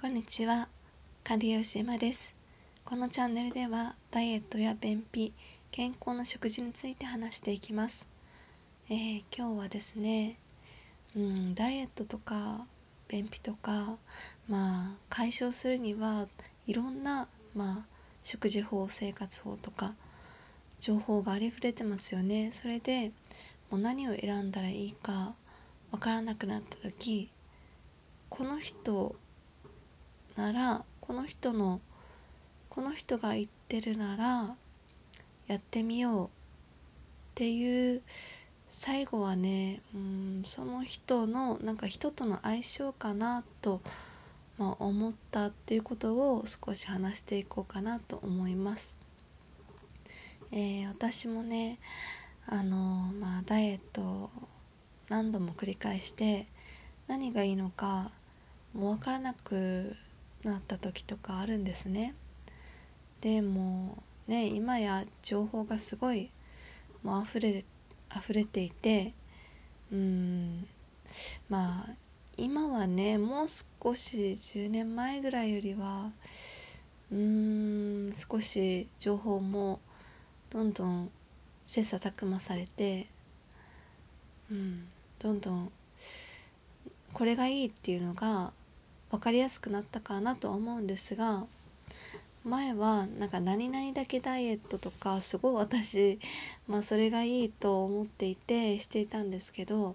こんにちは、管理栄養士エマです。このチャンネルではダイエットや便秘、健康の食事について話していきます。えー、今日はですね、うん、ダイエットとか便秘とか、まあ解消するにはいろんな、まあ、食事法、生活法とか情報がありふれてますよね。それでもう何を選んだらいいかわからなくなった時この人ならこの人のこの人が言ってるならやってみようっていう最後はねうんその人のなんか人との相性かなと、まあ、思ったっていうことを少し話していこうかなと思います。えー、私もねあのまあダイエットを何度も繰り返して何がいいのかもう分からなくなった時とかあるんですね。でもね今や情報がすごいもう溢れ溢れていてうんまあ今はねもう少し10年前ぐらいよりはうん少し情報もどんどん切磋琢磨されて、うん、どんどんこれがいいっていうのが分かりやすくなったかなとは思うんですが前はなんか何々だけダイエットとかすごい私、まあ、それがいいと思っていてしていたんですけど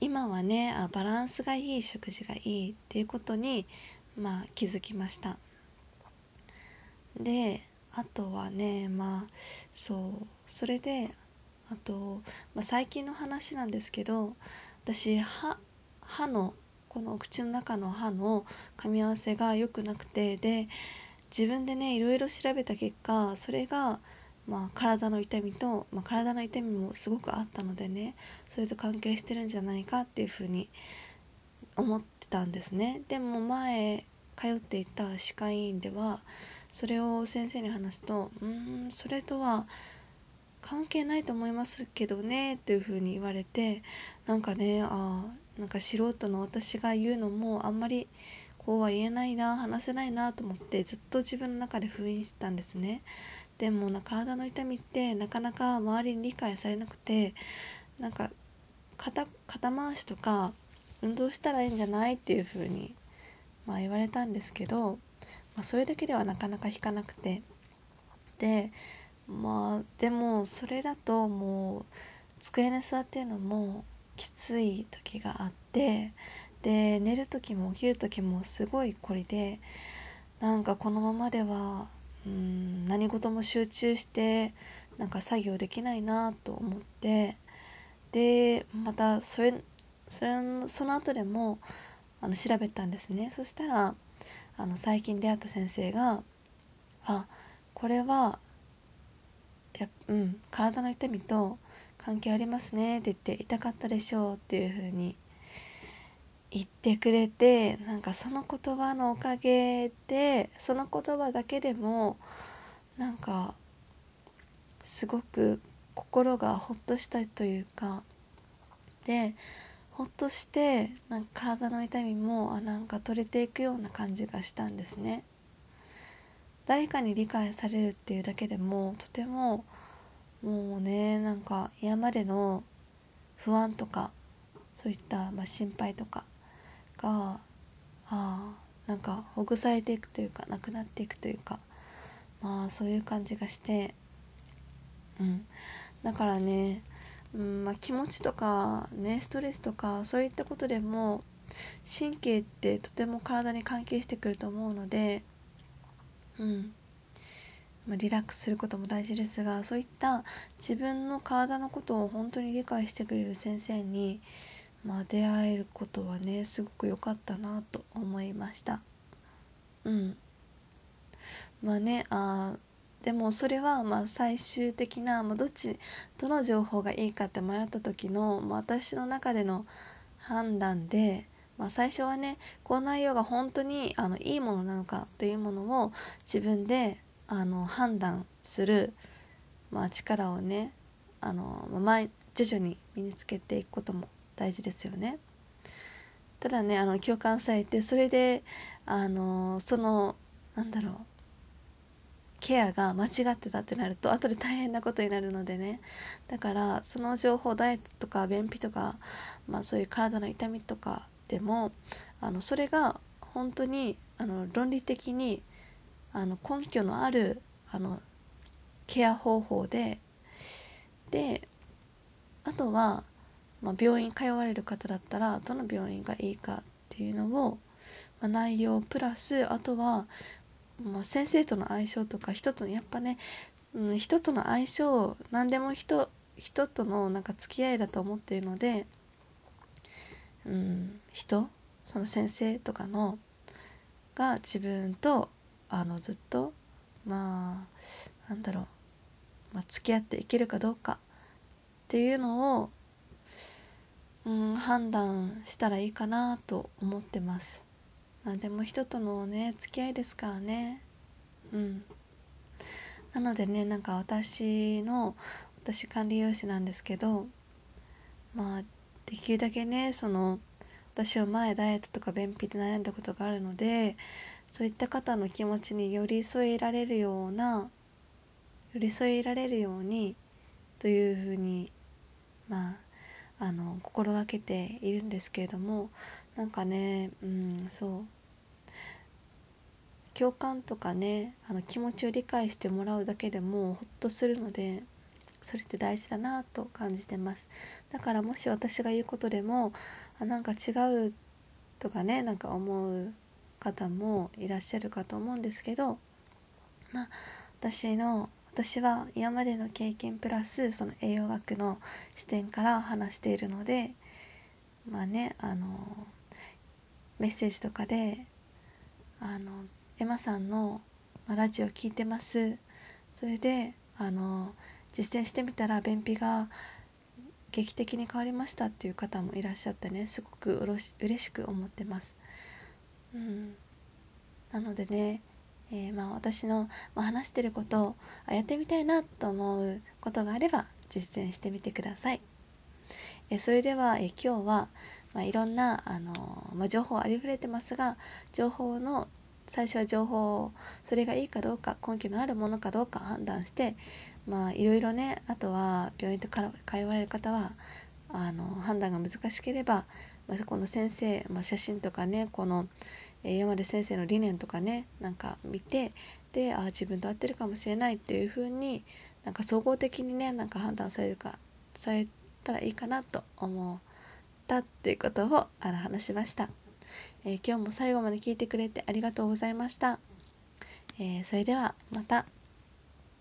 今はねあバランスがいい食事がいいっていうことに、まあ、気づきました。であとはねまあそうそれであと、まあ、最近の話なんですけど私歯歯のこのお口の中の歯の噛み合わせが良くなくてで自分でねいろいろ調べた結果それが、まあ、体の痛みと、まあ、体の痛みもすごくあったのでねそれと関係してるんじゃないかっていうふうに思ってたんですね。でも前通っていた歯科医院ではそれを先生に話すと「うんそれとは関係ないと思いますけどね」っていうふうに言われてなんかねああなんか素人の私が言うのもあんまりこうは言えないな話せないなと思ってずっと自分の中で封印してたんですね。でもな体の痛みってなかなか周りに理解されなくてなんか肩肩回しとか運動したらいいんじゃないっていう風にまあ言われたんですけど、まあ、それだけではなかなか引かなくて。でまあでもそれだともう机に座ってるのもきつい時があってで寝る時も起きる時もすごいこりでなんかこのままではうん何事も集中してなんか作業できないなと思ってでまたそれそれその後でもあの調べたんですね。そしたらあの最近出会った先生が「あこれはやうん体の痛みと関係ありますねって言って痛かったでしょうっていう風に言ってくれてなんかその言葉のおかげでその言葉だけでもなんかすごく心がほっとしたというかでほっとしてなんか体の痛みもあなんか取れていくような感じがしたんですね。誰かに理解されるっていうだけでもとてももうねなんか今までの不安とかそういった、まあ、心配とかがあなんかほぐされていくというかなくなっていくというかまあそういう感じがしてうん。だからね、うんまあ、気持ちとかねストレスとかそういったことでも神経ってとても体に関係してくると思うのでうん。まあ、リラックスすることも大事ですがそういった自分の体のことを本当に理解してくれる先生に、まあ、出会えることはねすごく良かったなと思いました。うん。まあねあでもそれはまあ最終的な、まあ、どっちどの情報がいいかって迷った時の、まあ、私の中での判断で、まあ、最初はねこの内容が本当にあのいいものなのかというものを自分であの判断する、まあ、力をねあの、まあ、徐々に身につけていくことも大事ですよね。ただねあの共感されてそれであのそのなんだろうケアが間違ってたってなると後で大変なことになるのでねだからその情報ダイエットとか便秘とか、まあ、そういう体の痛みとかでもあのそれが本当にあの論理的にあの根拠のあるあのケア方法でであとは、まあ、病院通われる方だったらどの病院がいいかっていうのを、まあ、内容プラスあとは、まあ、先生との相性とか人とのやっぱね、うん、人との相性何でも人人とのなんか付き合いだと思っているので、うん、人その先生とかのが自分とあのずっとまあなんだろう、まあ、付き合っていけるかどうかっていうのを、うん、判断したらいいかなと思ってます。何でも人とのね付き合いですからねうんなのでねなんか私の私管理栄養士なんですけどまあできるだけねその私は前ダイエットとか便秘で悩んだことがあるのでそういった方の気持ちに寄り添えられるような寄り添えられるようにというふうにまああの心がけているんですけれどもなんかねうんそう。共感とかねあの気持ちを理解してもらうだけでもほっとするのでそれって大事だなと感じてます。だからもし私が言うことでもあなんか違うとかねなんか思う方もいらっしゃるかと思うんですけどまあ私の私は今までの経験プラスその栄養学の視点から話しているのでまあねあのメッセージとかであのエマさんのラジオ聞いてますそれであの実践してみたら便秘が劇的に変わりましたっていう方もいらっしゃってねすごくうろし嬉しく思ってます。うん、なのでねえー、まあ、私の、話してることをやってみたいなと思うことがあれば実践してみてください。えそれでは、え今日は、まあ、いろんな、あのまあ、情報ありふれてますが情報の最初は情報それがいいかどうか根拠のあるものかどうか判断してまあいろいろねあとは病院と通われる方はあの判断が難しければ、まあ、この先生、まあ、写真とかねこのえー、山出先生の理念とかねなんか見てでああ自分と合ってるかもしれないっていう風になんか総合的にねなんか判断されるかされたらいいかなと思ったっていうことをあの話しました、えー、今日も最後まで聞いてくれてありがとうございました、えー、それではまた。